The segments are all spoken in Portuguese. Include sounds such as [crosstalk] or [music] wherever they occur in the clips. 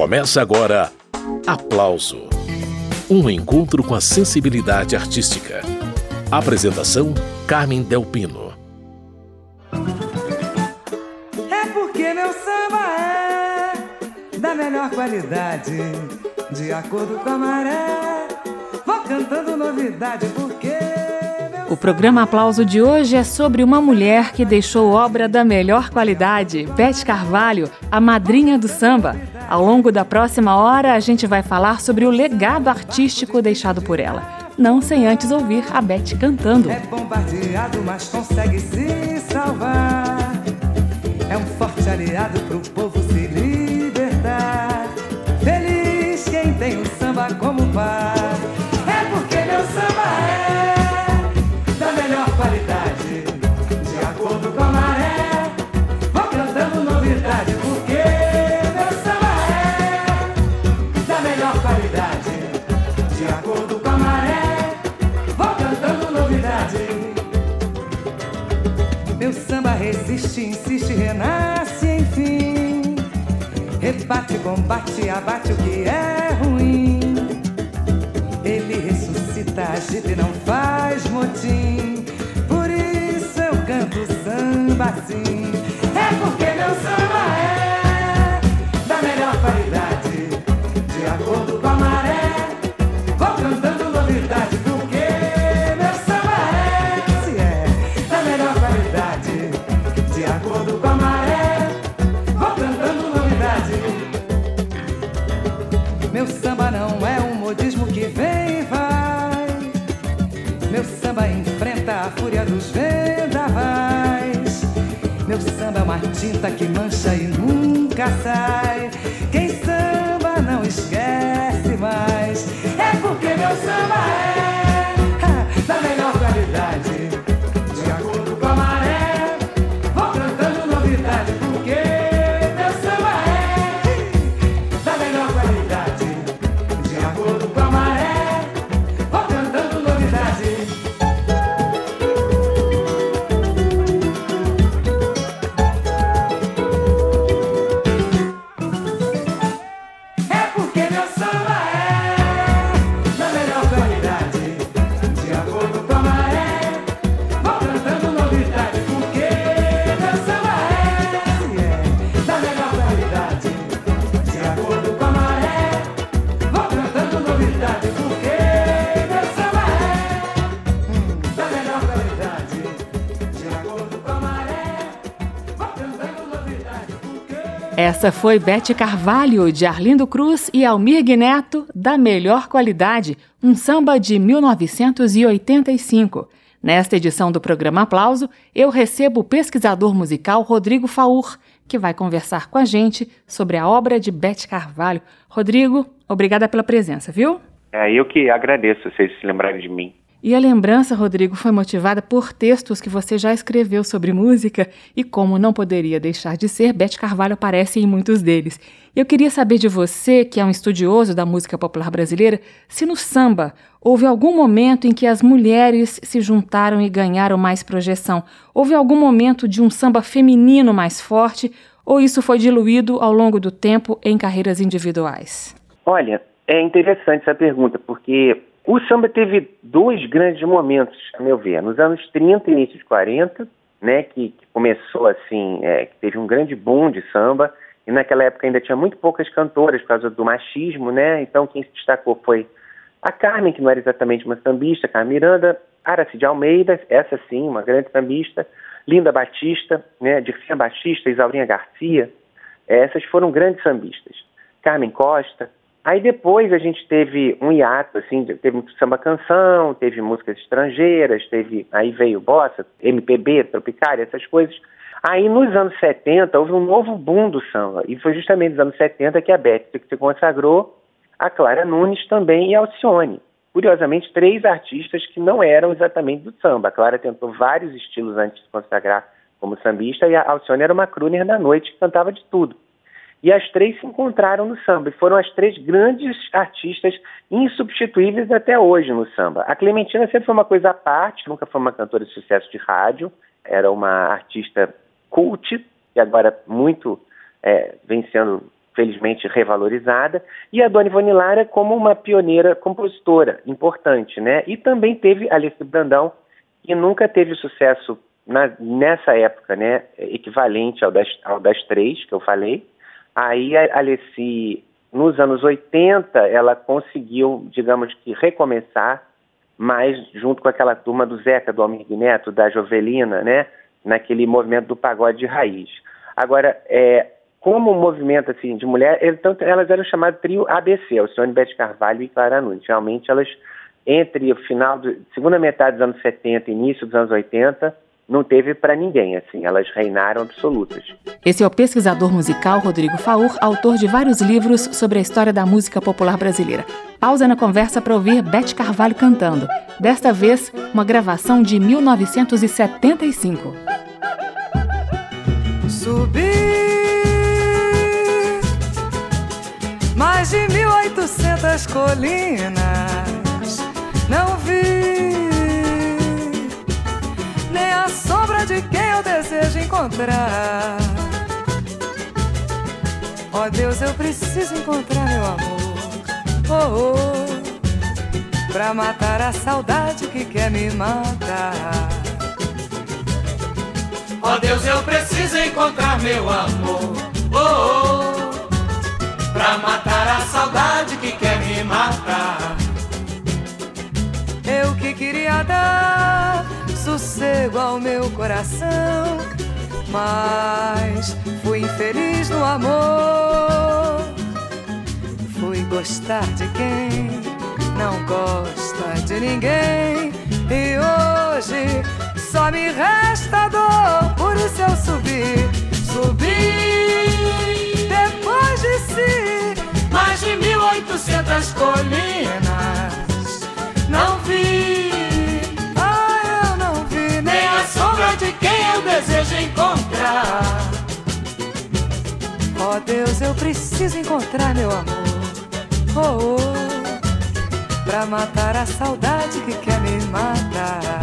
Começa agora Aplauso Um encontro com a sensibilidade artística. Apresentação: Carmen Delpino. É porque meu samba é da melhor qualidade, de acordo com a maré. Vou cantando novidade porque. O programa Aplauso de hoje é sobre uma mulher que deixou obra da melhor qualidade, Beth Carvalho, a madrinha do samba. Ao longo da próxima hora, a gente vai falar sobre o legado artístico deixado por ela. Não sem antes ouvir a Beth cantando. É bombardeado, mas consegue se salvar. É um forte aliado pro povo combate, abate o que é ruim. Ele ressuscita, agita e não faz motim. Por isso eu canto samba assim. É porque meu samba samba é uma tinta que mancha Essa foi Beth Carvalho, de Arlindo Cruz e Almir Neto, da melhor qualidade, um samba de 1985. Nesta edição do programa Aplauso, eu recebo o pesquisador musical Rodrigo Faur, que vai conversar com a gente sobre a obra de Beth Carvalho. Rodrigo, obrigada pela presença, viu? É eu que agradeço vocês se lembrarem de mim. E a lembrança, Rodrigo, foi motivada por textos que você já escreveu sobre música e, como não poderia deixar de ser, Beth Carvalho aparece em muitos deles. Eu queria saber de você, que é um estudioso da música popular brasileira, se no samba houve algum momento em que as mulheres se juntaram e ganharam mais projeção. Houve algum momento de um samba feminino mais forte ou isso foi diluído ao longo do tempo em carreiras individuais? Olha, é interessante essa pergunta, porque o samba teve dois grandes momentos, a meu ver. Nos anos 30 e início de 40, né, que, que começou assim, é, que teve um grande boom de samba, e naquela época ainda tinha muito poucas cantoras por causa do machismo, né? Então quem se destacou foi a Carmen, que não era exatamente uma sambista, Carmen Miranda, Aracide Almeida, essa sim, uma grande sambista, Linda Batista, né, Dircinha Batista, Isaurinha Garcia, essas foram grandes sambistas. Carmen Costa. Aí depois a gente teve um hiato, assim, teve samba canção, teve músicas estrangeiras, teve, aí veio bossa, MPB, tropicária, essas coisas. Aí nos anos 70 houve um novo boom do samba, e foi justamente nos anos 70 que a Beth se consagrou, a Clara Nunes também e a Alcione. Curiosamente, três artistas que não eram exatamente do samba. A Clara tentou vários estilos antes de se consagrar como sambista, e a Alcione era uma crooner da noite que cantava de tudo. E as três se encontraram no samba e foram as três grandes artistas insubstituíveis até hoje no samba. A Clementina sempre foi uma coisa à parte, nunca foi uma cantora de sucesso de rádio, era uma artista cult e agora muito é, vem sendo felizmente revalorizada, e a Dona Ivone Lara como uma pioneira compositora importante, né? E também teve Alice Brandão, que nunca teve sucesso na, nessa época, né? Equivalente ao das, ao das três que eu falei. Aí a Alice, nos anos 80, ela conseguiu, digamos que, recomeçar, mas junto com aquela turma do Zeca, do Almir Neto, da Jovelina, né? Naquele movimento do pagode de raiz. Agora, é, como movimento assim, de mulher, então, elas eram chamadas trio ABC, Alcione, Bete Carvalho e Clara Nunes. Realmente elas, entre o final, do, segunda metade dos anos 70 e início dos anos 80, não teve para ninguém, assim, elas reinaram absolutas. Esse é o pesquisador musical Rodrigo Faur, autor de vários livros sobre a história da música popular brasileira. Pausa na conversa para ouvir Bete Carvalho cantando. Desta vez, uma gravação de 1975. Subi mais de 1800 colinas, não vi quem eu desejo encontrar. Ó oh, Deus, eu preciso encontrar meu amor. Oh, oh, pra matar a saudade que quer me matar. Ó oh, Deus, eu preciso encontrar meu amor. Oh, oh pra matar a saudade que quer me matar. Eu que queria dar sossego ao meu coração, mas fui infeliz no amor. Fui gostar de quem não gosta de ninguém, e hoje só me resta dor. Por isso eu subi, subi mais de mil oitocentas colinas. Não vi, de quem eu desejo encontrar. Oh Deus, eu preciso encontrar meu amor. Oh, oh, pra matar a saudade que quer me matar.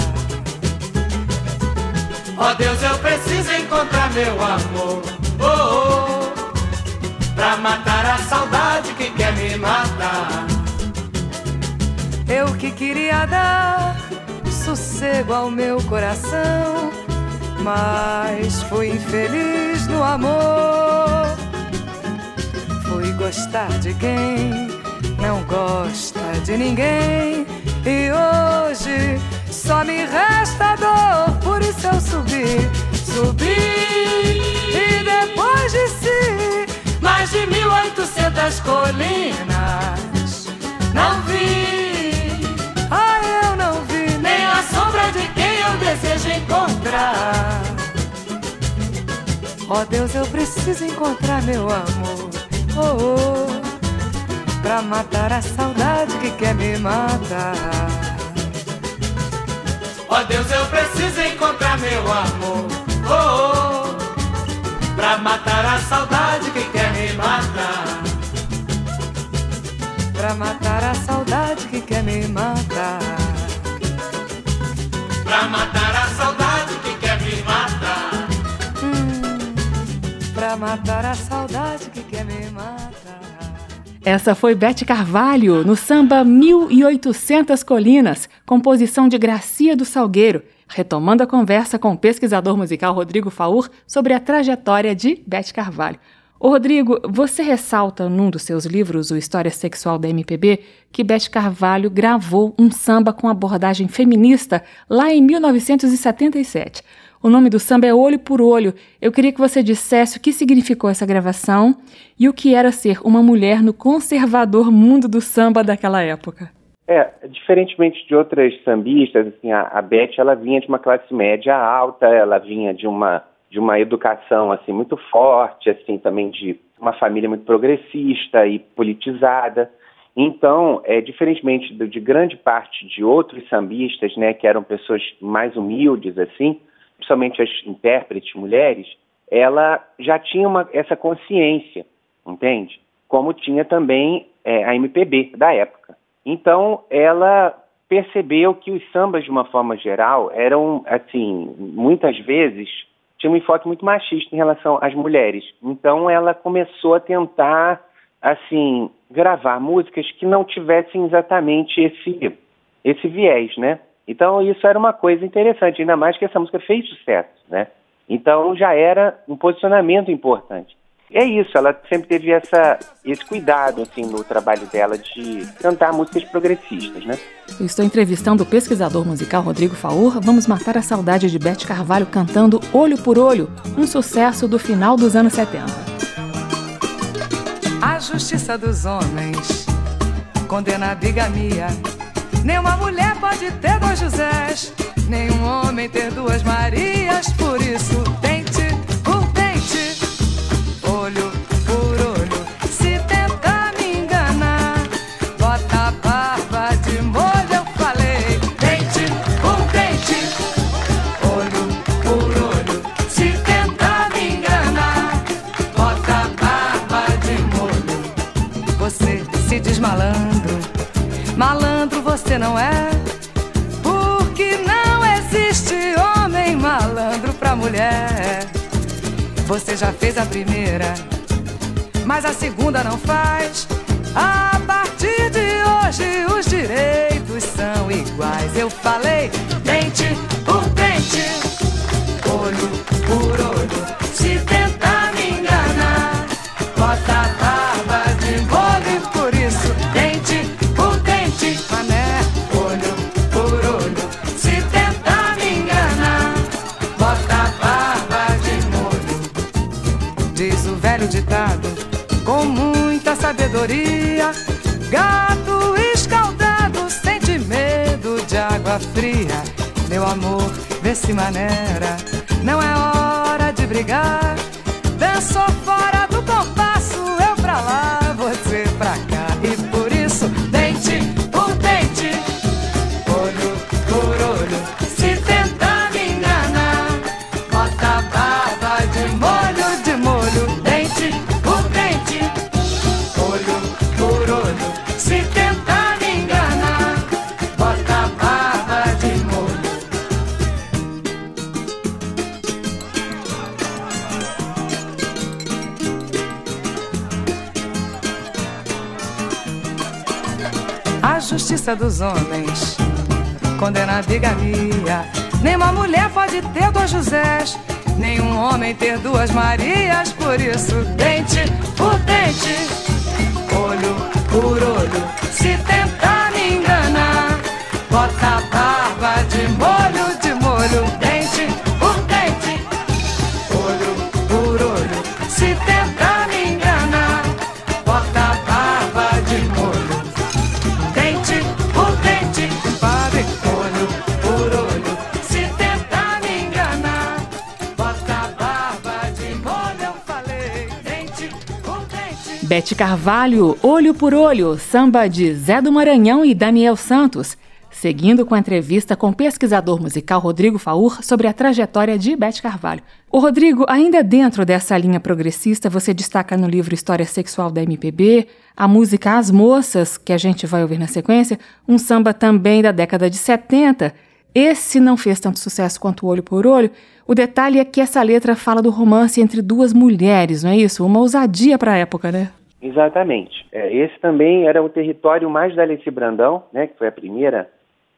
Oh Deus, eu preciso encontrar meu amor. Oh, oh pra matar a saudade que quer me matar. Eu que queria dar sossego ao meu coração, mas fui infeliz no amor. Fui gostar de quem não gosta de ninguém, e hoje só me resta dor, por isso eu subi, subi e depois de si mais de mil oitocentas colinas. Não vi, quem eu desejo encontrar. Ó oh, Deus, eu preciso encontrar meu amor. Oh, oh, pra matar a saudade que quer me matar. Ó oh, Deus, eu preciso encontrar meu amor. Oh, oh pra matar a saudade que quer me matar. Pra matar a saudade que quer me matar. Pra matar a saudade que quer me matar. Hum, pra matar a saudade que quer me matar. Essa foi Bete Carvalho, no samba 1800 Colinas, composição de Gracia do Salgueiro retomando a conversa com o pesquisador musical Rodrigo Faur sobre a trajetória de Beth Carvalho. Ô Rodrigo, você ressalta num dos seus livros, O História Sexual da MPB, que Beth Carvalho gravou um samba com abordagem feminista lá em 1977. O nome do samba é Olho por Olho. Eu queria que você dissesse o que significou essa gravação e o que era ser uma mulher no conservador mundo do samba daquela época. É, diferentemente de outras sambistas, assim, a, a Beth ela vinha de uma classe média alta, ela vinha de uma de uma educação assim muito forte, assim também de uma família muito progressista e politizada. Então, é, diferentemente de, de grande parte de outros sambistas, né, que eram pessoas mais humildes assim, principalmente as intérpretes mulheres, ela já tinha uma, essa consciência, entende? Como tinha também é, a MPB da época. Então, ela percebeu que os sambas, de uma forma geral, eram, assim, muitas vezes tinha um enfoque muito machista em relação às mulheres. Então ela começou a tentar, assim, gravar músicas que não tivessem exatamente esse, esse viés, né? Então isso era uma coisa interessante, ainda mais que essa música fez sucesso, né? Então já era um posicionamento importante. É isso, ela sempre teve essa, esse cuidado assim, no trabalho dela de cantar músicas progressistas, né? Eu estou entrevistando o pesquisador musical Rodrigo Faur. Vamos matar a saudade de Beth Carvalho cantando Olho por Olho, um sucesso do final dos anos 70. A justiça dos homens condena a bigamia. Nenhuma mulher pode ter dois Josés, nenhum homem ter duas Marias, por isso tente não é. Porque não existe homem malandro pra mulher. Você já fez a primeira, mas a segunda não faz. A partir de hoje os direitos são iguais. Eu falei dente, fria. Meu amor, vê se maneira, não é hora de brigar. Dançou justiça dos homens condena a bigamia. Nenhuma mulher pode ter dois Josés, nenhum homem ter duas Marias. Por isso, dente por dente, Bete Carvalho, Olho por Olho, samba de Zé do Maranhão e Daniel Santos. Seguindo com a entrevista com o pesquisador musical Rodrigo Faur sobre a trajetória de Bete Carvalho. O Rodrigo, ainda dentro dessa linha progressista, você destaca no livro História Sexual da MPB, a música As Moças, que a gente vai ouvir na sequência, um samba também da década de 70. Esse não fez tanto sucesso quanto Olho por Olho. O detalhe é que essa letra fala do romance entre duas mulheres, não é isso? Uma ousadia para a época, né? Exatamente. É, esse também era o território mais da Alice Brandão, né, que foi a primeira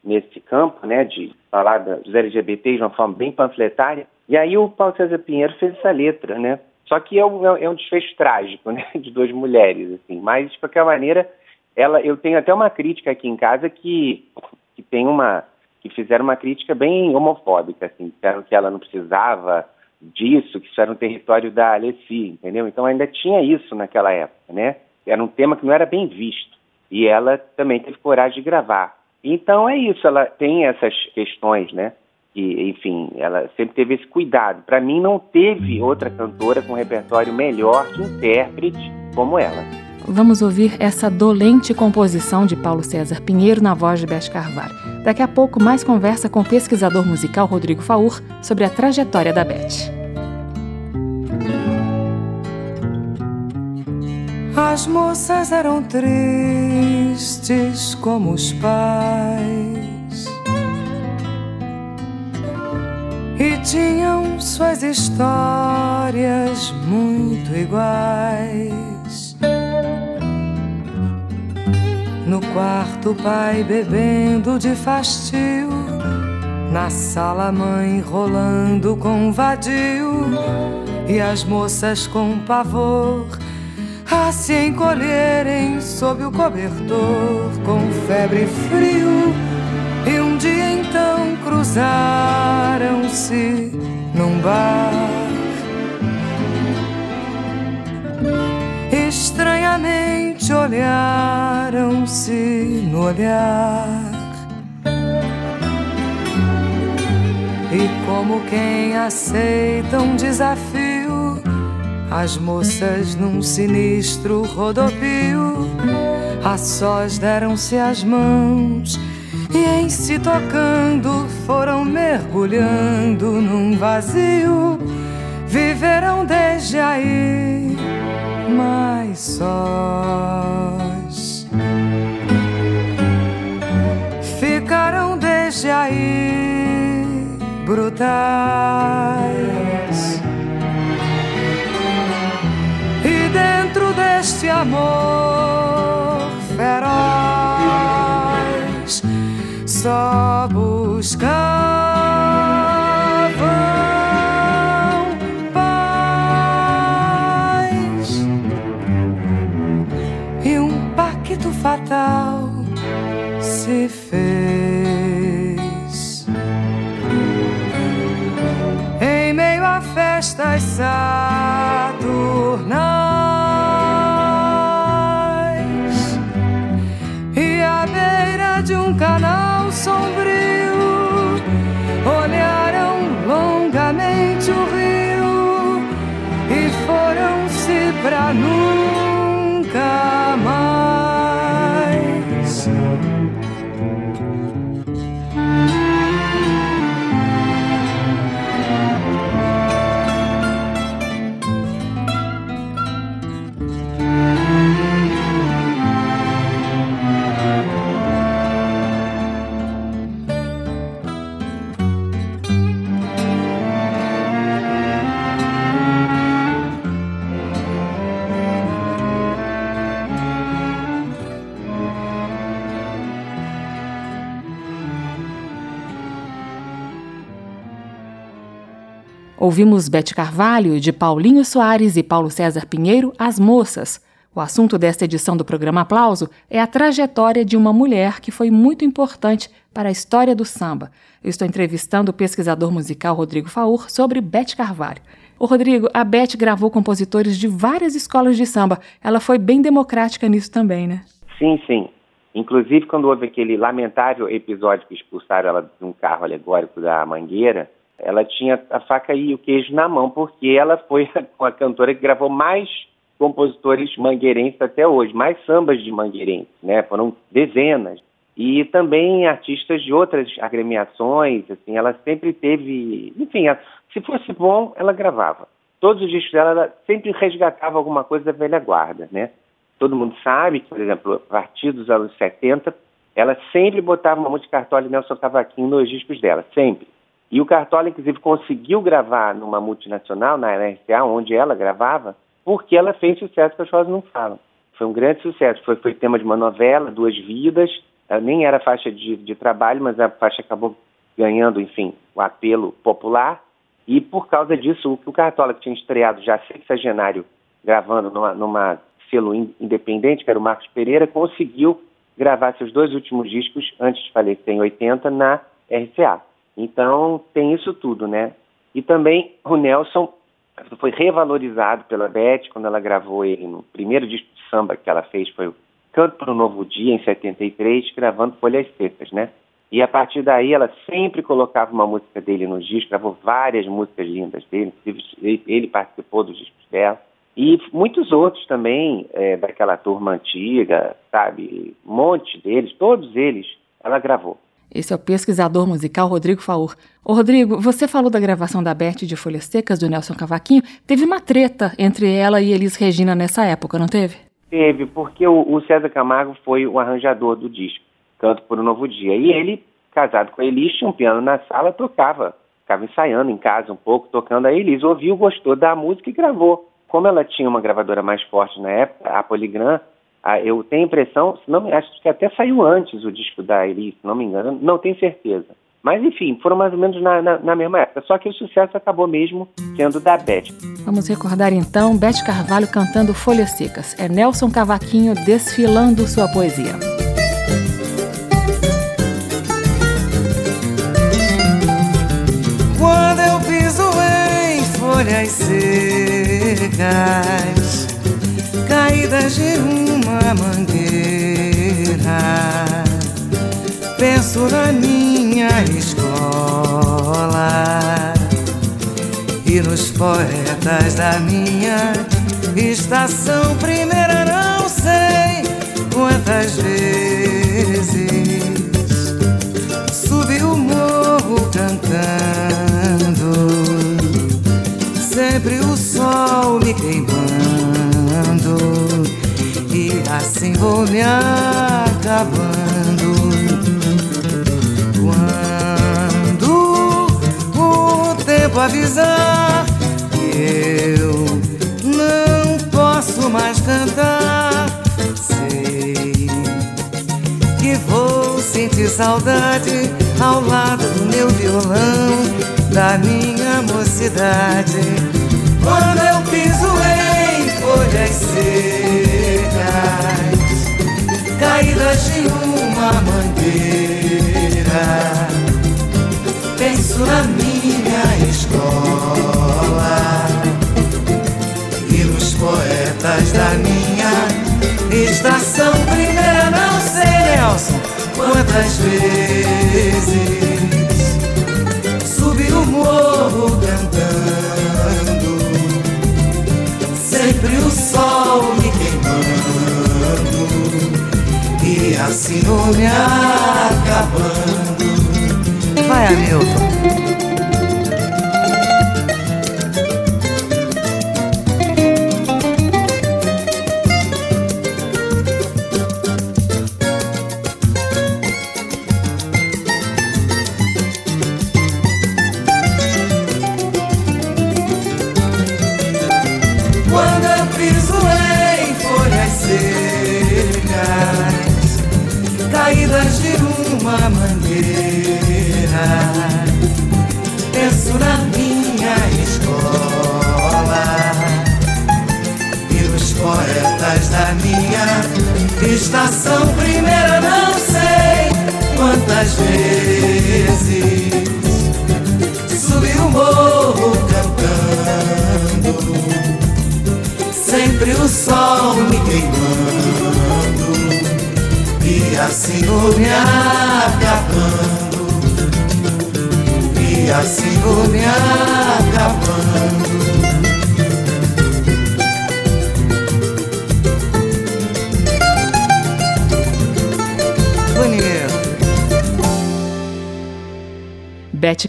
nesse campo, né, de falar dos LGBTs de uma forma bem panfletária. E aí o Paulo César Pinheiro fez essa letra, né? Só que é um, é um desfecho trágico, né, [laughs] de duas mulheres, assim. Mas de qualquer maneira, ela, eu tenho até uma crítica aqui em casa que que tem uma que fizeram uma crítica bem homofóbica, assim, disseram que ela não precisava disso, que isso era um território da Alessi, entendeu? Então ainda tinha isso naquela época, né? Era um tema que não era bem visto. E ela também teve coragem de gravar. Então é isso, ela tem essas questões, né? E, enfim, ela sempre teve esse cuidado. Para mim, não teve outra cantora com um repertório melhor de intérprete como ela. Vamos ouvir essa dolente composição de Paulo César Pinheiro na voz de Beth Carvalho. Daqui a pouco, mais conversa com o pesquisador musical Rodrigo Faur sobre a trajetória da Beth. As moças eram tristes como os pais e tinham suas histórias muito iguais. No quarto, pai bebendo de fastio, na sala, mãe rolando com vadio, e as moças com pavor a se encolherem sob o cobertor com febre e frio. E um dia então cruzaram-se num bar. Estranhamente olharam-se no olhar. E como quem aceita um desafio, as moças num sinistro rodopio, a sós deram-se as mãos e em se tocando foram mergulhando num vazio. Viveram desde aí mais sós. Ficaram desde aí brutais. E dentro deste amor feroz só buscavam fatal se fez. Em meio a festas saturnais Ouvimos Bete Carvalho, de Paulinho Soares e Paulo César Pinheiro, As Moças. O assunto desta edição do programa Aplauso é a trajetória de uma mulher que foi muito importante para a história do samba. Eu estou entrevistando o pesquisador musical Rodrigo Faur sobre Bete Carvalho. Ô Rodrigo, a Bete gravou compositores de várias escolas de samba. Ela foi bem democrática nisso também, né? Sim, sim. Inclusive, quando houve aquele lamentável episódio que expulsaram ela de um carro alegórico da Mangueira, ela tinha a faca e o queijo na mão, porque ela foi [laughs] a cantora que gravou mais compositores mangueirenses até hoje, mais sambas de mangueirenses, né? Foram dezenas. E também artistas de outras agremiações, assim, ela sempre teve, enfim, se fosse bom, ela gravava. Todos os discos dela, ela sempre resgatava alguma coisa da velha guarda, né? Todo mundo sabe por exemplo, a partir dos anos 70, ela sempre botava uma música Cartola e Nelson Cavaquinho nos discos dela, sempre. E o Cartola, inclusive, conseguiu gravar numa multinacional, na RCA, onde ela gravava, porque ela fez sucesso que as vozes não falam. Foi um grande sucesso. Foi, foi tema de uma novela, Duas Vidas. Ela nem era faixa de, de trabalho, mas a faixa acabou ganhando, enfim, o apelo popular. E por causa disso, o, o Cartola, que tinha estreado já sexagenário, gravando numa, numa selo independente, que era o Marcos Pereira, conseguiu gravar seus dois últimos discos, antes de falecer em 80, na RCA. Então, tem isso tudo, né? E também o Nelson foi revalorizado pela Beth quando ela gravou ele no primeiro disco de samba que ela fez, foi o Canto para o Novo Dia, em 73, gravando Folhas Secas, né? E a partir daí ela sempre colocava uma música dele no disco, gravou várias músicas lindas dele, inclusive ele participou dos discos dela. E muitos outros também, é, daquela turma antiga, sabe? Um monte deles, todos eles, ela gravou. Esse é o pesquisador musical Rodrigo Faur. Ô Rodrigo, você falou da gravação da Beth de Folhas Secas, do Nelson Cavaquinho. Teve uma treta entre ela e Elis Regina nessa época, não teve? Teve, porque o, César Camargo foi o arranjador do disco, Canto por um Novo Dia. E ele, casado com a Elis, tinha um piano na sala, tocava ficava ensaiando em casa um pouco, tocando. Aí Elis ouviu, gostou da música e gravou. Como ela tinha uma gravadora mais forte na época, a Polygram, eu tenho a impressão, se não, acho que até saiu antes o disco da Elis, se não me engano, não tenho certeza. Mas enfim, foram mais ou menos na, na, na, mesma época. Só que o sucesso acabou mesmo sendo da Beth. Vamos recordar então Beth Carvalho cantando Folhas Secas. É Nelson Cavaquinho desfilando sua poesia. Quando eu piso em folhas secas, caídas de uma mangueira. Penso na minha escola e nos poetas da minha estação. Primeira. Não sei quantas vezes subi o morro cantando, sempre o sol me queimando e assim vou me acabando. tempo avisar que eu não posso mais cantar. Sei que vou sentir saudade ao lado do meu violão, da minha mocidade. Quando eu piso em folhas secas, caídas de uma mangueira, penso na minha escola e nos poetas da minha estação primeira. Não sei, Nelson, quantas vezes sempre o sol me queimando e assim vou me acabando. Vai, Hamilton.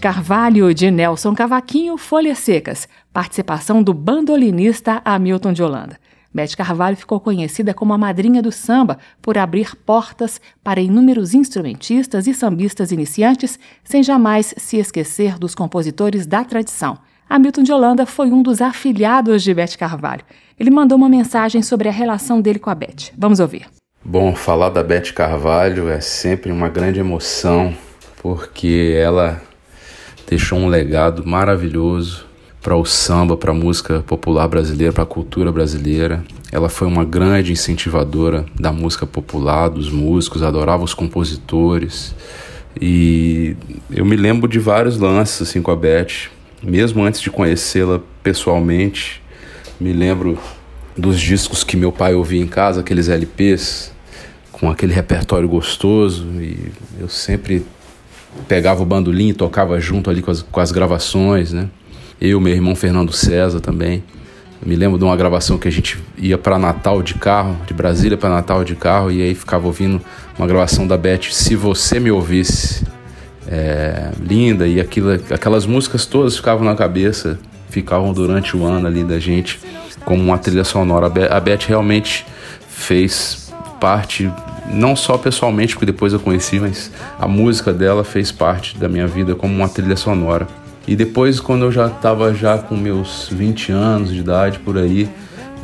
Carvalho, de Nelson Cavaquinho, Folhas Secas, participação do bandolinista Hamilton de Holanda. Bete Carvalho ficou conhecida como a madrinha do samba por abrir portas para inúmeros instrumentistas e sambistas iniciantes, sem jamais se esquecer dos compositores da tradição. Hamilton de Holanda foi um dos afilhados de Bete Carvalho. Ele mandou uma mensagem sobre a relação dele com a Bete. Vamos ouvir. Bom, falar da Bete Carvalho é sempre uma grande emoção, porque ela deixou um legado maravilhoso para o samba, para a música popular brasileira, para a cultura brasileira. Ela foi uma grande incentivadora da música popular, dos músicos, adorava os compositores. E eu me lembro de vários lances assim com a Beth, mesmo antes de conhecê-la pessoalmente. Me lembro dos discos que meu pai ouvia em casa, aqueles LPs com aquele repertório gostoso e eu sempre pegava o bandolim e tocava junto ali com as, com as gravações, né? Eu, meu irmão Fernando César também. Eu me lembro de uma gravação que a gente ia para Natal de carro, de Brasília para Natal de carro, e aí ficava ouvindo uma gravação da Beth, Se Você Me Ouvisse. É, linda, e aquilo, aquelas músicas todas ficavam na cabeça, ficavam durante o ano ali da gente como uma trilha sonora. A Beth realmente fez parte não só pessoalmente, porque depois eu conheci, mas a música dela fez parte da minha vida como uma trilha sonora. E depois, quando eu já estava já com meus 20 anos de idade por aí,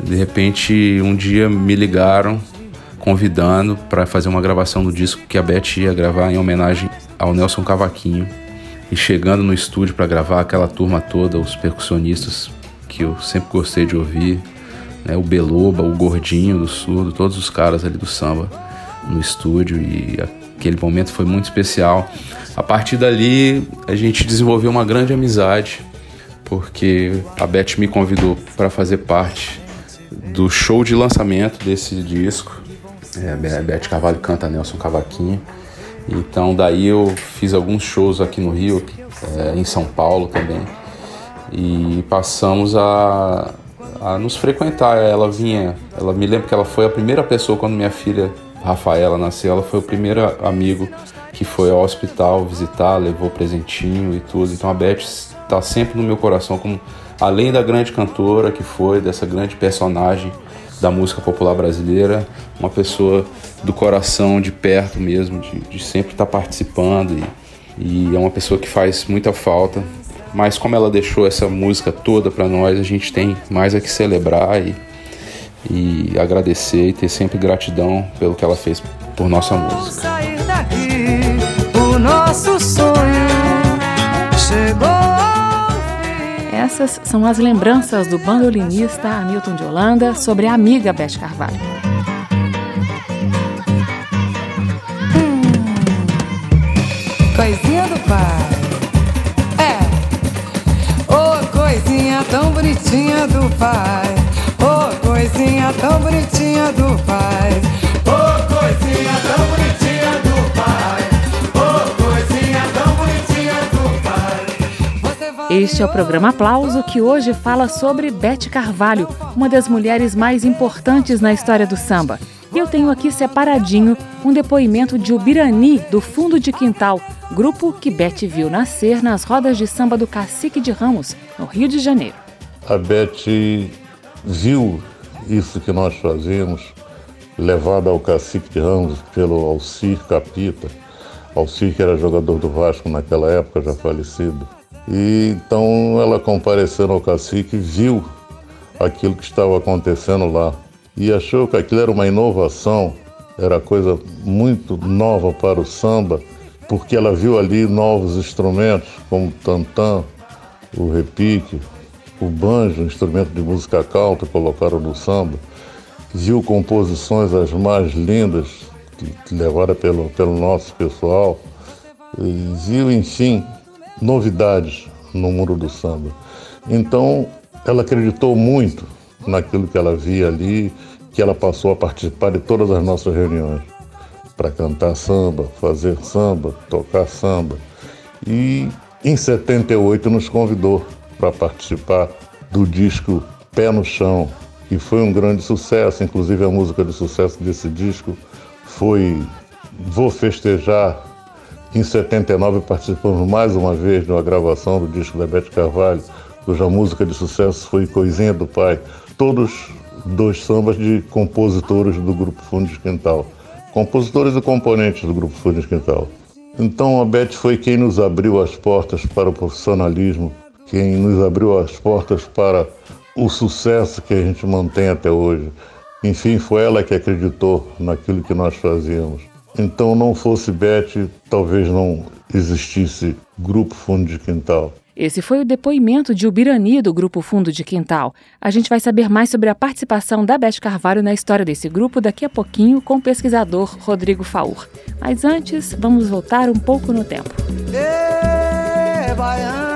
de repente um dia me ligaram convidando para fazer uma gravação do disco que a Beth ia gravar em homenagem ao Nelson Cavaquinho. E chegando no estúdio para gravar aquela turma toda, os percussionistas que eu sempre gostei de ouvir, né, o Beloba, o Gordinho do Surdo, todos os caras ali do samba no estúdio e aquele momento foi muito especial. A partir dali a gente desenvolveu uma grande amizade, porque a Beth me convidou para fazer parte do show de lançamento desse disco. É, a Beth Carvalho canta Nelson Cavaquinho. Então daí eu fiz alguns shows aqui no Rio, é, em São Paulo também. E passamos a, a nos frequentar. Ela vinha, ela me lembra que ela foi a primeira pessoa quando minha filha Rafaela nasceu, ela foi o primeiro amigo que foi ao hospital visitar, levou presentinho e tudo. Então a Beth está sempre no meu coração como além da grande cantora que foi, dessa grande personagem da música popular brasileira, uma pessoa do coração, de perto mesmo, de, de sempre estar tá participando e, e, é uma pessoa que faz muita falta. Mas como ela deixou essa música toda para nós, a gente tem mais a que celebrar e, e agradecer e ter sempre gratidão pelo que ela fez por nossa música. Sair daqui, o nosso sonho chegou. Essas são as lembranças do bandolinista Hamilton de Holanda sobre a amiga Beth Carvalho. Hum, coisinha do pai. É. Oh, coisinha tão bonitinha do pai. Oh, coisinha tão bonitinha do pai. Oh, coisinha tão bonitinha do pai. Este é o programa Aplauso que hoje fala sobre Bete Carvalho, uma das mulheres mais importantes na história do samba. E eu tenho aqui separadinho um depoimento de Ubirani, do Fundo de Quintal, grupo que Bete viu nascer nas rodas de samba do Cacique de Ramos, no Rio de Janeiro. A Bete viu isso que nós fazemos, levada ao Cacique de Ramos pelo Alcir Capita. Alcir, que era jogador do Vasco naquela época, já falecido e então ela comparecendo ao cacique viu aquilo que estava acontecendo lá e achou que aquilo era uma inovação, era coisa muito nova para o samba, porque ela viu ali novos instrumentos como o tantã, o repique, o banjo, instrumento de música calta colocaram no samba, viu composições as mais lindas levadas pelo, pelo nosso pessoal, viu, enfim, novidades no mundo do samba. Então, ela acreditou muito naquilo que ela via ali, que ela passou a participar de todas as nossas reuniões para cantar samba, fazer samba, tocar samba. E em 78 nos convidou para participar do disco Pé no Chão, que foi um grande sucesso, inclusive a música de sucesso desse disco foi Vou Festejar em 79 participamos mais uma vez de uma gravação do disco da Bete Carvalho, cuja música de sucesso foi Coisinha do Pai. Todos dois sambas de compositores do Grupo Fundo de Quintal. Compositores e componentes do Grupo Fundo de Quintal. Então a Bete foi quem nos abriu as portas para o profissionalismo, quem nos abriu as portas para o sucesso que a gente mantém até hoje. Enfim, foi ela que acreditou naquilo que nós fazíamos. Então, não fosse Beth, talvez não existisse Grupo Fundo de Quintal. Esse foi o depoimento de Ubirani do Grupo Fundo de Quintal. A gente vai saber mais sobre a participação da Beth Carvalho na história desse grupo daqui a pouquinho com o pesquisador Rodrigo Faur. Mas antes, vamos voltar um pouco no tempo. Baiana,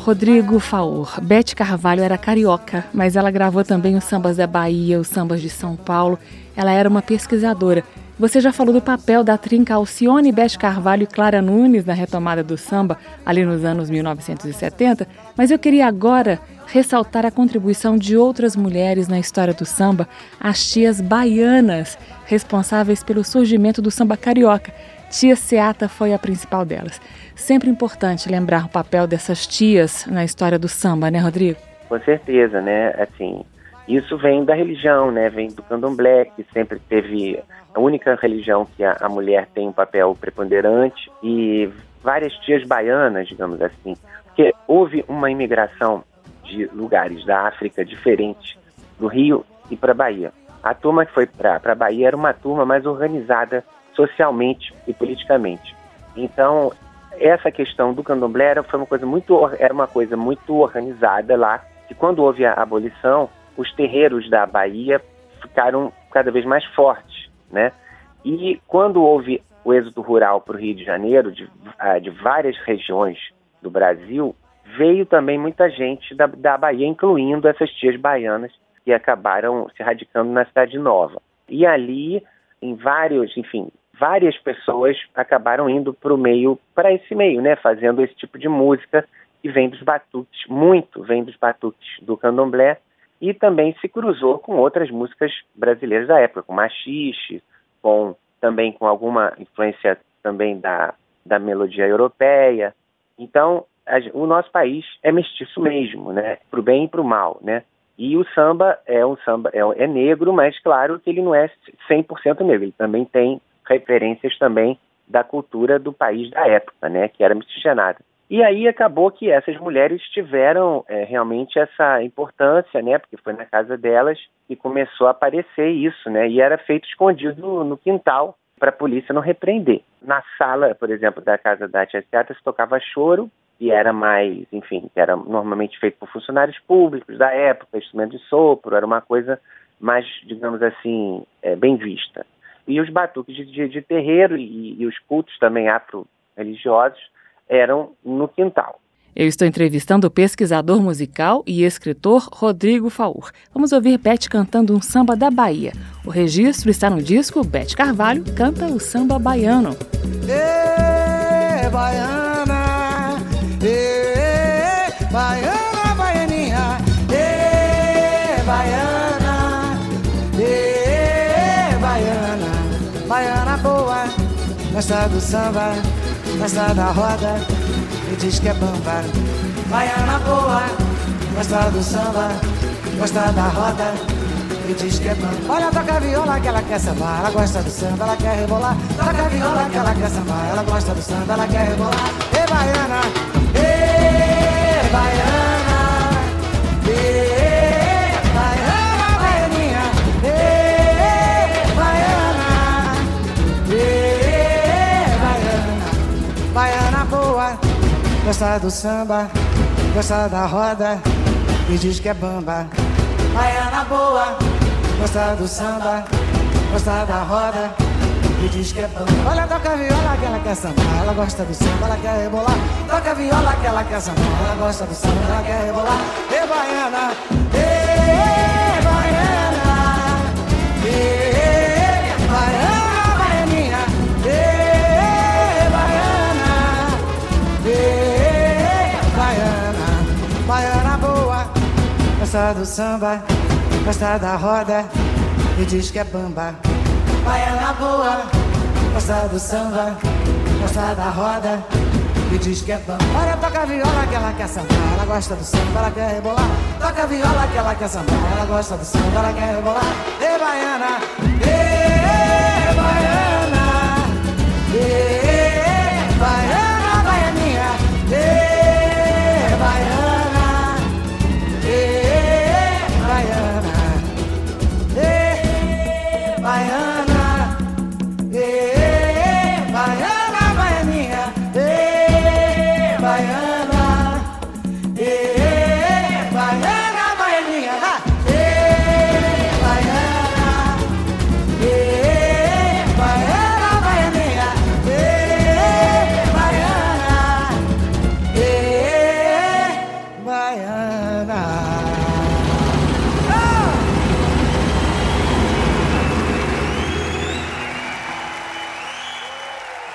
Rodrigo Faur. Bete Carvalho era carioca, mas ela gravou também os sambas da Bahia, os sambas de São Paulo. Ela era uma pesquisadora. Você já falou do papel da trinca Alcione, Bete Carvalho e Clara Nunes na retomada do samba ali nos anos 1970, mas eu queria agora ressaltar a contribuição de outras mulheres na história do samba, as tias baianas, responsáveis pelo surgimento do samba carioca. Tia Seata foi a principal delas. Sempre importante lembrar o papel dessas tias na história do samba, né, Rodrigo? Com certeza, né? Assim, Isso vem da religião, né? Vem do candomblé, que sempre teve a única religião que a, mulher tem um papel preponderante e várias tias baianas, digamos assim, porque houve uma imigração de lugares da África diferentes do Rio e para Bahia. A turma que foi para a Bahia era uma turma mais organizada socialmente e politicamente. Então, essa questão do candomblé era, foi uma coisa muito, era uma coisa muito organizada lá, e quando houve a abolição, os terreiros da Bahia ficaram cada vez mais fortes, né? E quando houve o êxodo rural para o Rio de Janeiro, de, ah, de, várias regiões do Brasil, veio também muita gente da, da Bahia, incluindo essas tias baianas que acabaram se radicando na Cidade Nova. E ali, em vários, enfim, várias pessoas acabaram indo para o meio, para esse meio, né, fazendo esse tipo de música que vem dos batuques, muito vem dos batuques do candomblé e também se cruzou com outras músicas brasileiras da época, com machixe, com também com alguma influência também da, da melodia europeia. Então, a, o nosso país é mestiço mesmo, né? Para o bem e para o mal, né? E o samba é um samba é, é negro, mas claro que ele não é 100% negro. Ele também tem referências também da cultura do país da época, né? Que era miscigenada. E aí acabou que essas mulheres tiveram é, realmente essa importância, né? Porque foi na casa delas que começou a aparecer isso, né? E era feito escondido no quintal para a polícia não repreender. Na sala, por exemplo, da casa da Tia Seata se tocava choro e era mais, enfim, era normalmente feito por funcionários públicos da época, instrumento de sopro, era uma coisa mais, digamos assim, é, bem vista. E os batuques de, de, de terreiro e, e os cultos também afro-religiosos eram no quintal. Eu estou entrevistando o pesquisador musical e escritor Rodrigo Faur. Vamos ouvir Beth cantando um samba da Bahia. O registro está no disco Beth Carvalho canta o samba baiano. Ê, baiana, gosta do samba gosta da roda e diz que é bamba. Baiana boa, gosta do samba, gosta da roda e diz que é bamba. Olha, toca a viola que ela quer sambar, ela gosta do samba, ela quer rebolar. Toca a viola que ela quer sambar, ela gosta do samba, ela quer rebolar. Ei, baiana, ei, baiana, gosta do samba, gosta da roda e diz que é bamba. Baiana boa, gosta do samba, gosta da roda e diz que é bamba. Olha, toca a viola que ela quer sambar, ela gosta do samba, ela quer rebolar. Toca a viola que ela quer sambar, ela gosta do samba, ela quer rebolar. Ei, baiana, gosta do samba, gosta da roda e diz que é bamba. Baiana boa, gosta do samba, gosta da roda e diz que é bamba. Olha, toca a viola que ela quer sambar, ela gosta do samba, ela quer rebolar. Toca a viola que ela quer sambar, ela gosta do samba, ela quer rebolar. Ei, baiana, ei, baiana, ei,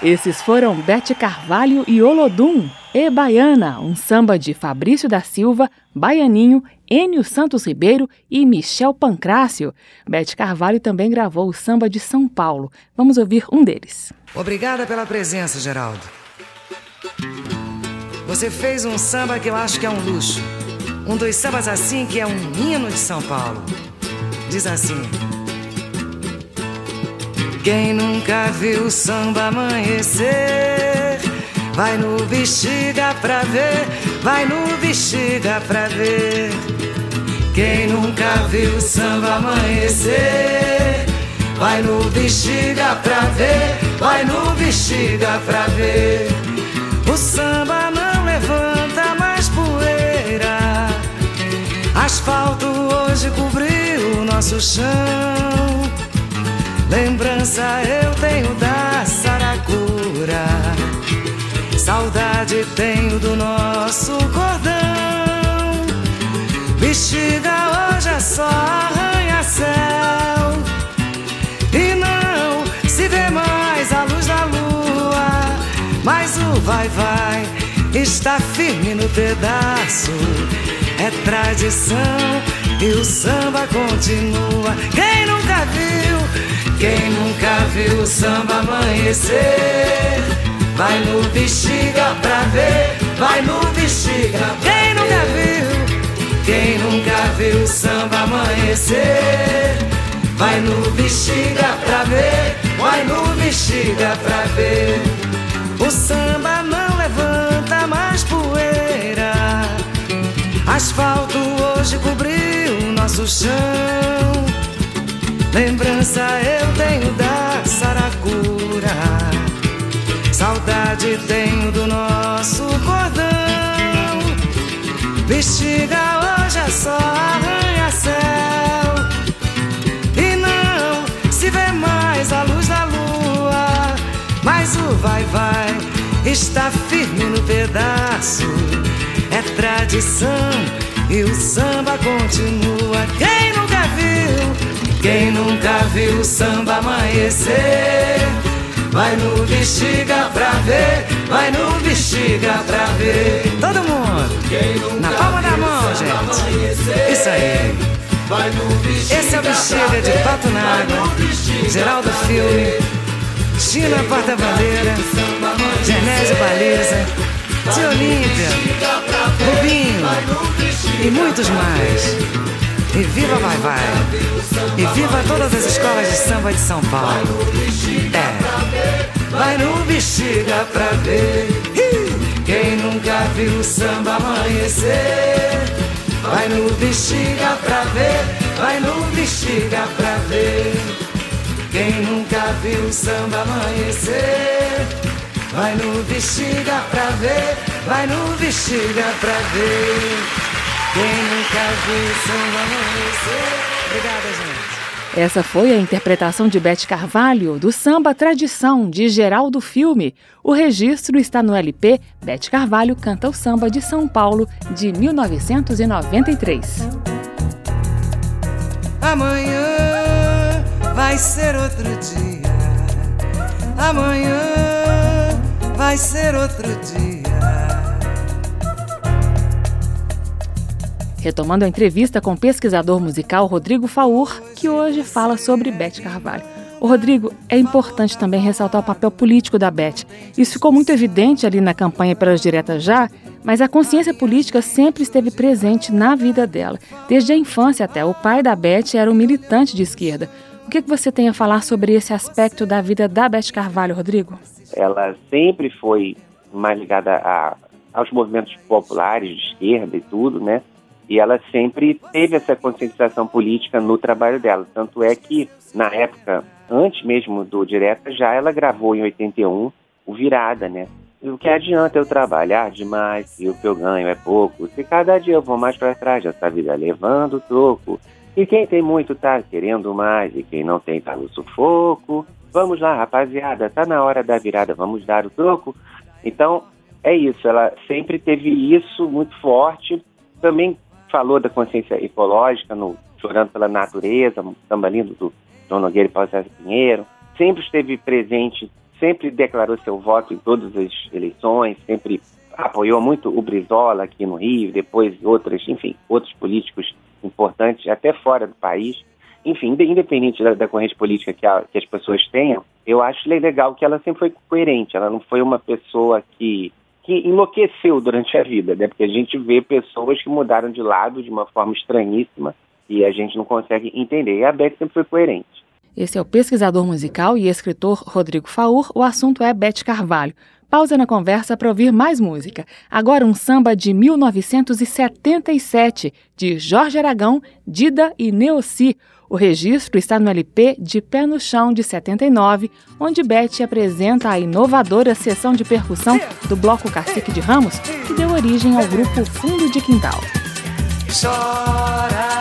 Esses foram Bete Carvalho e Olodum, E Baiana, um samba de Fabrício da Silva, Baianinho, Enio Santos Ribeiro e Michel Pancrácio. Bete Carvalho também gravou o samba de São Paulo. Vamos ouvir um deles. Obrigada pela presença, Geraldo. Você fez um samba que eu acho que é um luxo. Um dos sambas assim que é um hino de São Paulo. diz assim. Quem nunca viu o samba amanhecer, vai no bexiga pra ver, vai no bexiga pra ver. Quem nunca viu o samba amanhecer, vai no bexiga pra ver, vai no bexiga pra ver. O samba não levanta mais poeira, asfalto hoje cobriu o nosso chão. Lembrança eu tenho da Saracura. Saudade tenho do nosso cordão. Bexiga hoje é só arranha-céu. E não se vê mais a luz da lua. Mas o vai-vai está firme no pedaço. É tradição e o samba continua. Quem nunca viu? Quem nunca viu o samba amanhecer, vai no bexiga pra ver, vai no bexiga. Quem nunca viu? Quem nunca viu o samba amanhecer, vai no bexiga pra ver, vai no bexiga pra ver. O samba não levanta mais poeira, asfalto hoje cobriu nosso chão. Lembrança eu tenho da Saracura, saudade tenho do nosso cordão. Bexiga hoje é só arranha-céu, e não se vê mais a luz da lua. Mas o vai-vai está firme no pedaço, é tradição e o samba continua. Quem nunca viu? Quem nunca viu o samba amanhecer, vai no bexiga pra ver, vai no bexiga pra ver. Todo mundo, na palma da mão, gente. Isso aí. Esse é o bexiga de Pato Naga, Geraldo Filme, China Porta-Bandeira, Genésio Baliza, de Olímpia, Rubinho. e muitos mais. E viva Vai Vai! E viva todas as escolas de samba de São Paulo! É, vai no bexiga pra ver. Quem nunca viu o samba amanhecer, vai no bexiga pra ver, vai no bexiga pra ver. Quem nunca viu o samba amanhecer, vai no bexiga pra ver, vai no bexiga pra ver. Obrigada, gente. Essa foi a interpretação de Bete Carvalho do samba Tradição de Geraldo Filme. O registro está no LP Bete Carvalho canta o samba de São Paulo de 1993. Amanhã vai ser outro dia. Amanhã vai ser outro dia. Retomando a entrevista com o pesquisador musical Rodrigo Faur, que hoje fala sobre Beth Carvalho. O Rodrigo, é importante também ressaltar o papel político da Beth. Isso ficou muito evidente ali na campanha pelas diretas já, mas a consciência política sempre esteve presente na vida dela. Desde a infância até. O pai da Beth era um militante de esquerda. O que você tem a falar sobre esse aspecto da vida da Beth Carvalho, Rodrigo? Ela sempre foi mais ligada a, aos movimentos populares de esquerda e tudo, né? E ela sempre teve essa conscientização política no trabalho dela. Tanto é que, na época, antes mesmo do Direta, já ela gravou em 81 o Virada, né? E o que adianta eu trabalhar demais e o que eu ganho é pouco? Se cada dia eu vou mais para trás dessa vida levando o troco. E quem tem muito tá querendo mais e quem não tem tá no sufoco. Vamos lá, rapaziada, tá na hora da virada, vamos dar o troco. Então, é isso, ela sempre teve isso muito forte. Também falou da consciência ecológica no Chorando pela Natureza, samba lindo do João Nogueira e Paulo César Pinheiro. Sempre esteve presente, sempre declarou seu voto em todas as eleições, sempre apoiou muito o Brizola aqui no Rio, depois outras, enfim, outros políticos importantes, até fora do país. Enfim, independente da, da corrente política que, a, que as pessoas tenham, eu acho legal que ela sempre foi coerente. Ela não foi uma pessoa que que enlouqueceu durante a vida, né? Porque a gente vê pessoas que mudaram de lado de uma forma estranhíssima e a gente não consegue entender. E a Beth sempre foi coerente. Esse é o pesquisador musical e escritor Rodrigo Faur. O assunto é Beth Carvalho. Pausa na conversa para ouvir mais música. Agora um samba de 1977, de Jorge Aragão, Dida e Neossi. O registro está no LP De Pé no Chão, de 79, onde Beth apresenta a inovadora sessão de percussão do Bloco Cacique de Ramos, que deu origem ao grupo Fundo de Quintal. Chora,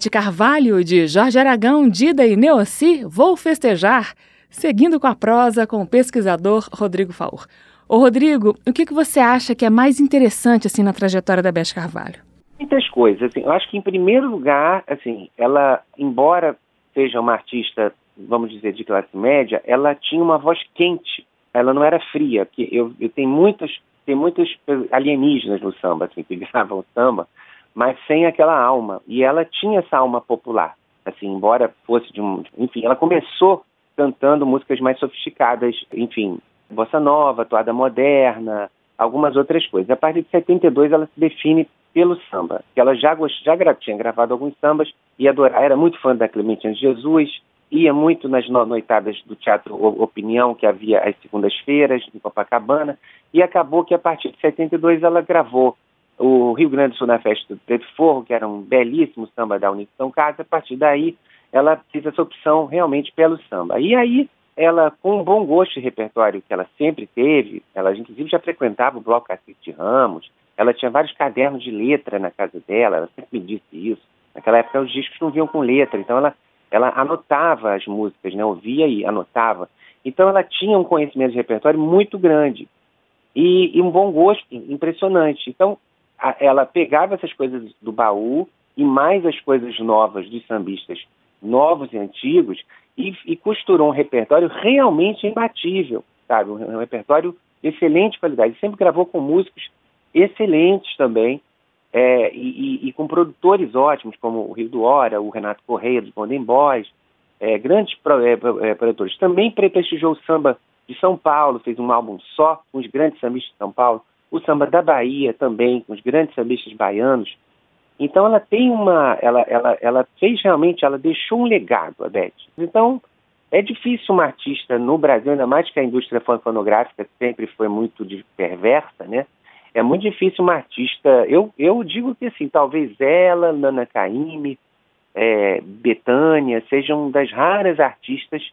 Bete Carvalho, de Jorge Aragão, Dida e Neossi, Vou Festejar, seguindo com a prosa com o pesquisador Rodrigo Faur. Ô Rodrigo, o que, que você acha que é mais interessante assim na trajetória da Bete Carvalho? Muitas coisas. Assim, eu acho que, em primeiro lugar, assim, ela, embora seja uma artista, vamos dizer, de classe média, ela tinha uma voz quente. Ela não era fria. Que eu, eu tenho muitos, tem muitos alienígenas no samba, assim, que gravam samba, mas sem aquela alma. E ela tinha essa alma popular. Assim, embora fosse de um, enfim, ela começou cantando músicas mais sofisticadas, enfim, bossa nova, toada moderna, algumas outras coisas. A partir de 72 ela se define pelo samba, que ela já, já gra... tinha gravado alguns sambas e adorava, era muito fã da Clementina de Jesus, ia muito nas no... noitadas do Teatro Opinião, que havia às segundas-feiras, em Copacabana, e acabou que a partir de 72 ela gravou o Rio Grande do Sul na Festa do Preto Forro, que era um belíssimo samba da Unidade Casa, a partir daí ela fez essa opção realmente pelo samba. E aí ela, com um bom gosto de repertório que ela sempre teve, ela inclusive já frequentava o Bloco Cacique Ramos, ela tinha vários cadernos de letra na casa dela, ela sempre me disse isso. Naquela época os discos não vinham com letra, então ela, ela anotava as músicas, né? ouvia e anotava. Então ela tinha um conhecimento de repertório muito grande e, e um bom gosto impressionante. Então ela pegava essas coisas do baú e mais as coisas novas dos sambistas novos e antigos, e, e costurou um repertório realmente imbatível, sabe? Um, um repertório de excelente qualidade. Sempre gravou com músicos excelentes também, é, e, e, e, com produtores ótimos, como o Rio do Hora, o Renato Correia, dos Golden Boys, é, grandes pro, é, é, produtores. Também prestigiou o samba de São Paulo, fez um álbum só com os grandes sambistas de São Paulo, o samba da Bahia também, com os grandes sambistas baianos. Então ela tem uma, ela, ela, ela fez realmente, ela deixou um legado, a Beth. Então é difícil uma artista no Brasil, ainda mais que a indústria fonográfica sempre foi muito perversa, né? É muito difícil uma artista. Eu, eu digo que assim, talvez ela, Nana Caymmi, é, Betânia, sejam das raras artistas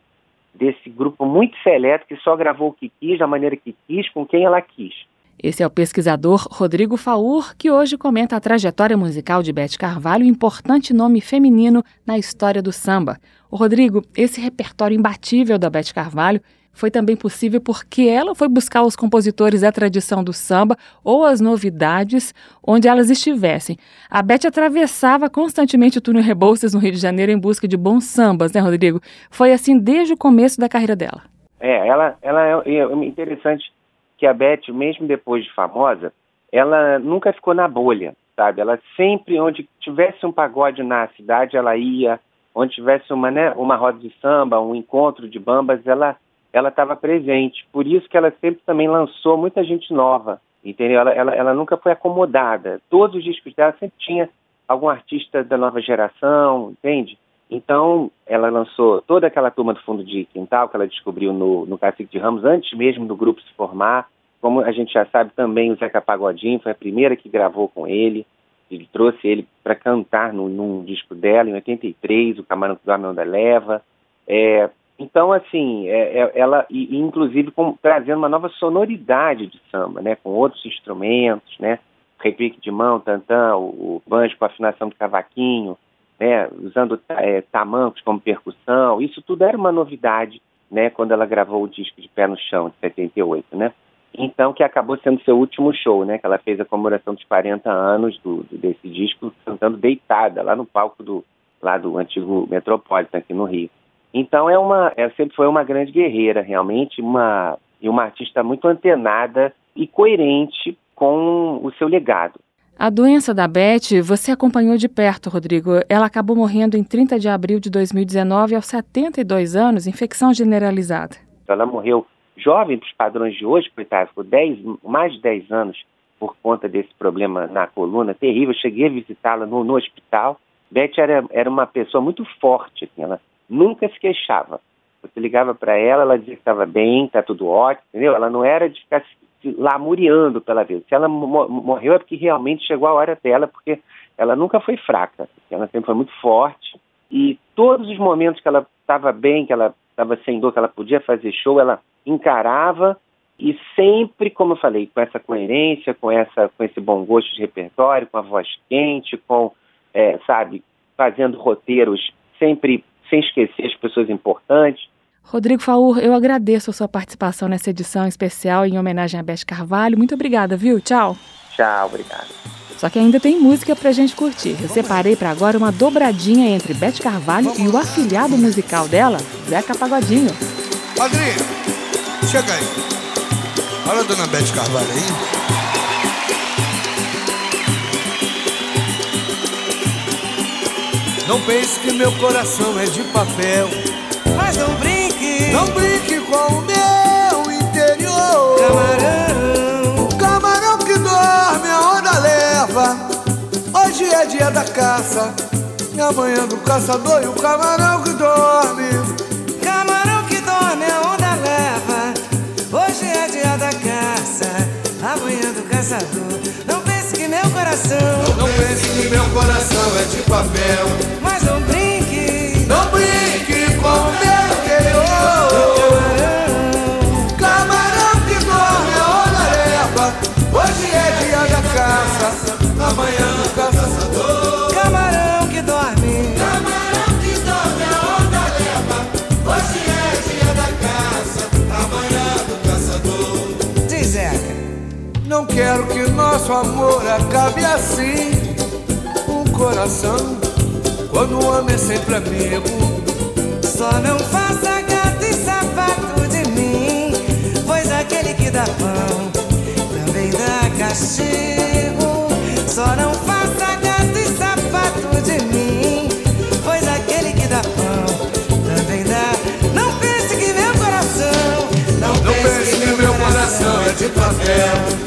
desse grupo muito seleto que só gravou o que quis, da maneira que quis, com quem ela quis. Esse é o pesquisador Rodrigo Faur, que hoje comenta a trajetória musical de Beth Carvalho, importante nome feminino na história do samba. O Rodrigo, esse repertório imbatível da Beth Carvalho foi também possível porque ela foi buscar os compositores da tradição do samba ou as novidades onde elas estivessem. A Beth atravessava constantemente o túnel Rebouças no Rio de Janeiro em busca de bons sambas, né, Rodrigo? Foi assim desde o começo da carreira dela. É, ela, ela é, é interessante que a Beth, mesmo depois de famosa, ela nunca ficou na bolha, sabe? Ela sempre, onde tivesse um pagode na cidade, ela ia. Onde tivesse uma, né, uma roda de samba, um encontro de bambas, ela ela estava presente. Por isso que ela sempre também lançou muita gente nova, entendeu? Ela, ela, ela nunca foi acomodada. Todos os discos dela sempre tinha algum artista da nova geração, entende? Então, ela lançou toda aquela turma do fundo de quintal que ela descobriu no, no Cacique de Ramos, antes mesmo do grupo se formar. Como a gente já sabe também, o Zeca Pagodinho foi a primeira que gravou com ele. Ele trouxe ele para cantar no, num disco dela, em 83, o Camarão que Dorme Onda Leva. É, então, assim, é, é, ela, e, inclusive, com, trazendo uma nova sonoridade de samba, né? Com outros instrumentos, né? Repique de mão, tantã, o, o banjo com afinação do cavaquinho, né, usando é, tamancos como percussão, isso tudo era uma novidade, né, quando ela gravou o disco de Pé no Chão, de 78, né? Então, que acabou sendo seu último show, né, que ela fez a comemoração dos 40 anos do, do, desse disco, cantando deitada, lá no palco do, lá do antigo Metropolitan, aqui no Rio. Então, é uma, ela sempre foi uma grande guerreira, realmente, uma, e uma artista muito antenada e coerente com o seu legado. A doença da Beth você acompanhou de perto, Rodrigo. Ela acabou morrendo em 30 de abril de 2019, aos 72 anos, infecção generalizada. Ela morreu jovem para os padrões de hoje, coitada, ficou 10, mais de 10 anos por conta desse problema na coluna terrível. Cheguei a visitá-la no, no, hospital. Beth era, era uma pessoa muito forte, assim, ela nunca se queixava. Você ligava para ela, ela dizia que estava bem, está tudo ótimo, entendeu? Ela não era de ficar lamuriando pela vida. Se ela morreu é porque realmente chegou a hora dela, porque ela nunca foi fraca, ela sempre foi muito forte. E todos os momentos que ela estava bem, que ela estava sem dor, que ela podia fazer show, ela encarava e sempre, como eu falei, com essa coerência, com, essa, com esse bom gosto de repertório, com a voz quente, com, é, sabe, fazendo roteiros sempre sem esquecer as pessoas importantes. Rodrigo Faur, eu agradeço a sua participação nessa edição especial em homenagem a Beth Carvalho. Muito obrigada, viu? Tchau. Tchau, obrigado. Só que ainda tem música pra gente curtir. Eu separei para agora uma dobradinha entre Beth Carvalho e o afilhado musical dela, Zeca Pagodinho. Padrinho, chega aí. Olha a dona Beth Carvalho aí. Não pense que meu coração é de papel. Mas não não brinque com o meu interior. Camarão, camarão que dorme, a onda leva. Hoje é dia da caça, e amanhã do caçador e o camarão que dorme. Camarão que dorme, a onda leva. Hoje é dia da caça, amanhã do caçador. Não pense que meu coração. Não pense que meu coração é de papel. Mas não brinque. Quero que nosso amor acabe assim. Um coração quando o homem é sempre amigo. Só não faça gato e sapato de mim, pois aquele que dá pão também dá castigo. Só não faça gato e sapato de mim, pois aquele que dá pão também dá. Não pense que meu coração, não, Não pense que meu coração é de papel.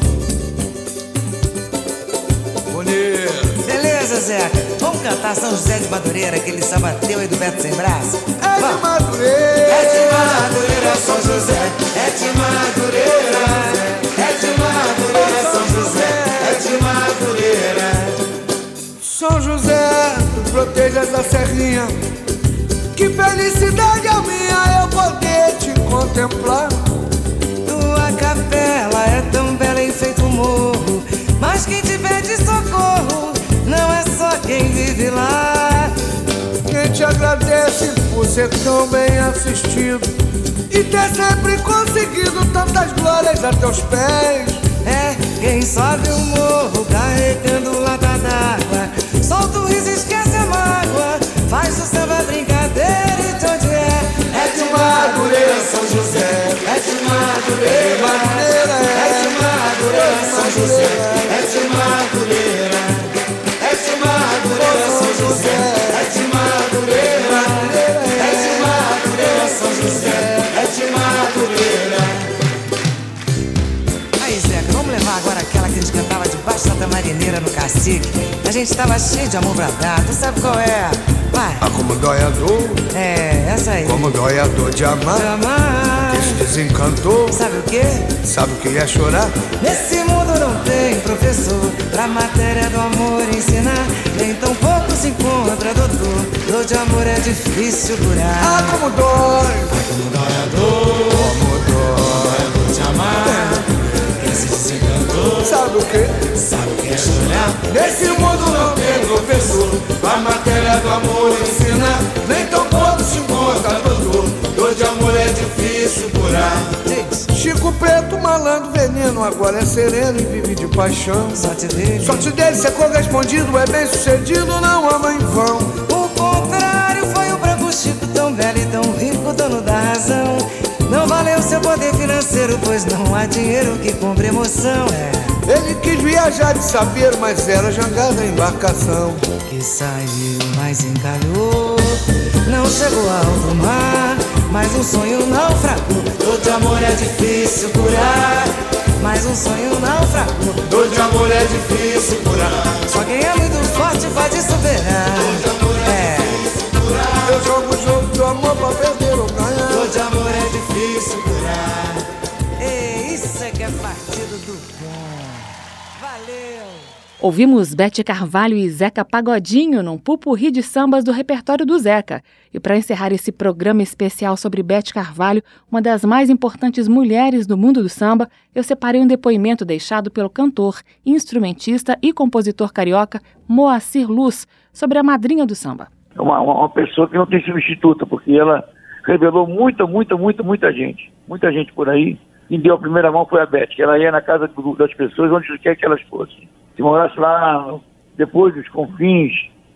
cantar São José de Madureira, aquele sabateu aí do Beto Sem Braço? É de. Madureira. É de Madureira, São José. É de Madureira. É de Madureira, São José. É de Madureira. São José, tu protejas a serrinha. Que felicidade a minha eu poder te contemplar. Tua capela quem vive lá. Quem te agradece por ser tão bem assistido e ter sempre conseguido tantas glórias a teus pés. É quem sobe o morro carregando lata d'água. Solta o riso, esquece a mágoa. Faz o samba brincadeira e de onde é? É de Madureira, São José. É de Madureira. É de Madureira, São José. É de Madureira. Da marineira no cacique. A gente tava cheio de amor pra dar, tu sabe qual é? Vai. Ah, como dói a dor, É, essa aí. como dói a dor de amar. amar. Que se desencantou, Sabe o quê? sabe o que é chorar? Nesse mundo não tem professor pra matéria do amor ensinar. Nem tão pouco se encontra doutor. Dor de amor é difícil curar. Ah, como dói! como dói a dor! Sabe o que? Sabe o que é chorar? Nesse mundo não tem professor A matéria do amor ensina. Nem tão pouco se encontra doutor Dor de amor é difícil curar. Chico Preto, malandro, veneno. Agora é sereno e vive de paixão. Sorte dele. Sorte dele ser correspondido É bem sucedido, não ama em vão pois não há dinheiro que compre emoção. É Ele quis viajar de saber Mas era jangada a embarcação que saiu, mas encalhou. Não chegou ao mar, mas um sonho naufragou. Dor de amor é difícil curar, mas um sonho naufragou. Dor de amor é difícil curar Só quem é muito forte pode superar. É, Eu jogo o jogo do amor pra perder ou ganhar bom. Valeu! Ouvimos Bete Carvalho e Zeca Pagodinho num pupurri de sambas do repertório do Zeca. E para encerrar esse programa especial sobre Bete Carvalho, uma das mais importantes mulheres do mundo do samba, eu separei um depoimento deixado pelo cantor, instrumentista e compositor carioca Moacir Luz sobre a madrinha do samba. É uma, uma, uma pessoa que não tem substituta, porque ela revelou muita, muita, muita, muita gente. Muita gente por aí. Quem deu a primeira mão foi a Beth, que ela ia na casa das pessoas onde quer que elas fossem. Se morasse lá depois dos confins,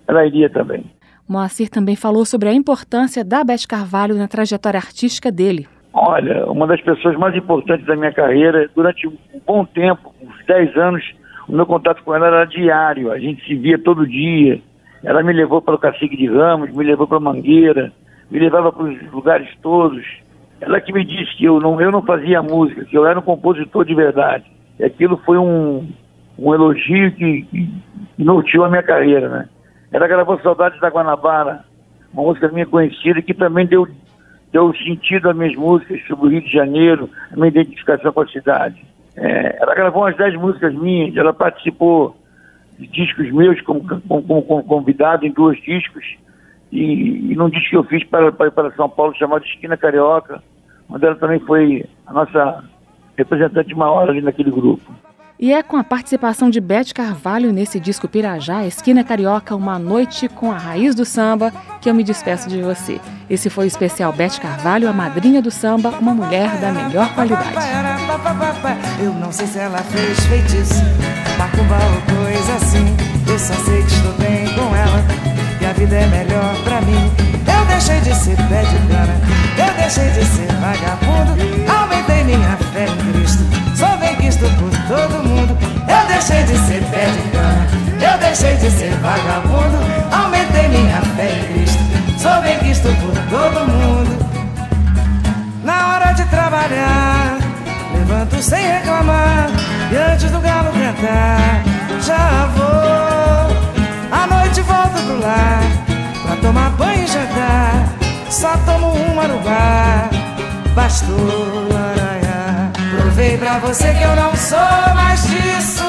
ela iria também. Moacir também falou sobre a importância da Bete Carvalho na trajetória artística dele. Olha, uma das pessoas mais importantes da minha carreira, durante um bom tempo, uns 10 anos, o meu contato com ela era diário, a gente se via todo dia. Ela me levou para o Cacique de Ramos, me levou para Mangueira, me levava para os lugares todos. Ela que me disse que eu não, eu não fazia música, que eu era um compositor de verdade. E aquilo foi um, um elogio que, que norteou a minha carreira, né? Ela gravou Saudades da Guanabara, uma música minha conhecida que também deu deu sentido às minhas músicas sobre o Rio de Janeiro, a minha identificação com a cidade. É, ela gravou umas 10 músicas minhas, ela participou de discos meus como, como, como- como convidado em dois discos, e, e num disco que eu fiz para, para, para São Paulo chamado Esquina Carioca, onde ela também foi a nossa representante maior ali naquele grupo. E é com a participação de Beth Carvalho nesse disco Pirajá, Esquina Carioca, Uma Noite com a Raiz do Samba, que eu me despeço de você. Esse foi o especial Beth Carvalho, a madrinha do samba, uma mulher da melhor qualidade. Eu não sei se ela fez feitiço, macumba ou coisa assim. Eu só sei que estou bem com ela, e a vida é melhor pra mim. Eu deixei de ser pé de cana, eu deixei de ser vagabundo, aumentei minha fé em Cristo sou bem quisto por todo mundo. Eu deixei de ser pé de cana, eu deixei de ser vagabundo. Aumentei minha fé em Cristo, sou bem quisto por todo mundo. Na hora de trabalhar, levanto sem reclamar. E antes do galo cantar, já vou. Pra tomar banho e jantar. Só tomo uma no bar, bastou Provei pra você que eu não sou mais disso.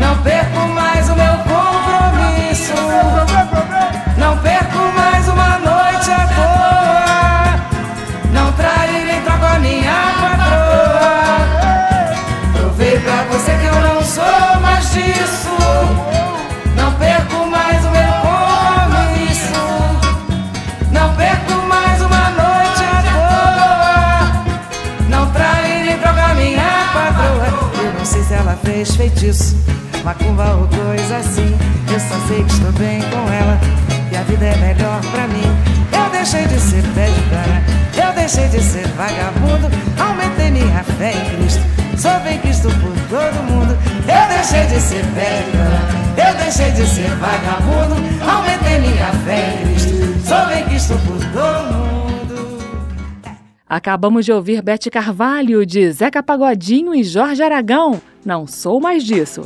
Não perco mais o meu compromisso. Não perco Se ela fez feitiço, macumba ou coisa assim. Eu só sei que estou bem com ela e a vida é melhor pra mim. Eu deixei de ser pé de cana, eu deixei de ser vagabundo. Aumentei minha fé em Cristo, sou bem Cristo por todo mundo. Eu deixei de ser pé de cana, eu deixei de ser vagabundo. Aumentei minha fé em Cristo, sou bem Cristo por todo mundo. Acabamos de ouvir Bete Carvalho, de Zeca Pagodinho e Jorge Aragão. Não sou mais disso.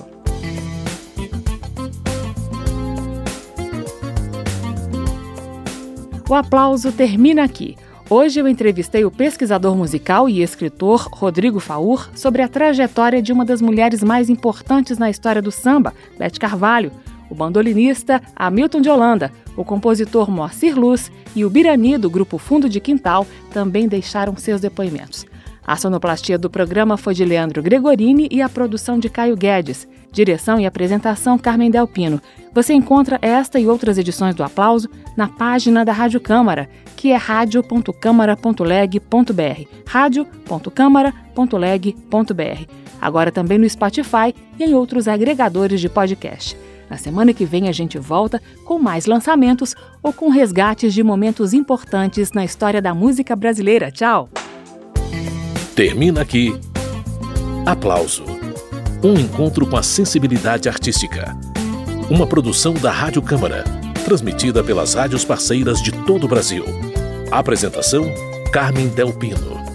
O aplauso termina aqui. Hoje eu entrevistei o pesquisador musical e escritor Rodrigo Faur sobre a trajetória de uma das mulheres mais importantes na história do samba, Bete Carvalho, o bandolinista Hamilton de Holanda, o compositor Moacir Luz e o Birani do grupo Fundo de Quintal também deixaram seus depoimentos. A sonoplastia do programa foi de Leandro Gregorini e a produção de Caio Guedes. Direção e apresentação Carmen Delpino. Você encontra esta e outras edições do Aplauso na página da Rádio Câmara, que é radio.câmara.leg.br. radio.câmara.leg.br. Agora também no Spotify e em outros agregadores de podcast. Na semana que vem a gente volta com mais lançamentos ou com resgates de momentos importantes na história da música brasileira. Tchau! Termina aqui. Aplauso. Um encontro com a sensibilidade artística. Uma produção da Rádio Câmara, transmitida pelas rádios parceiras de todo o Brasil. Apresentação: Carmen Del Pino.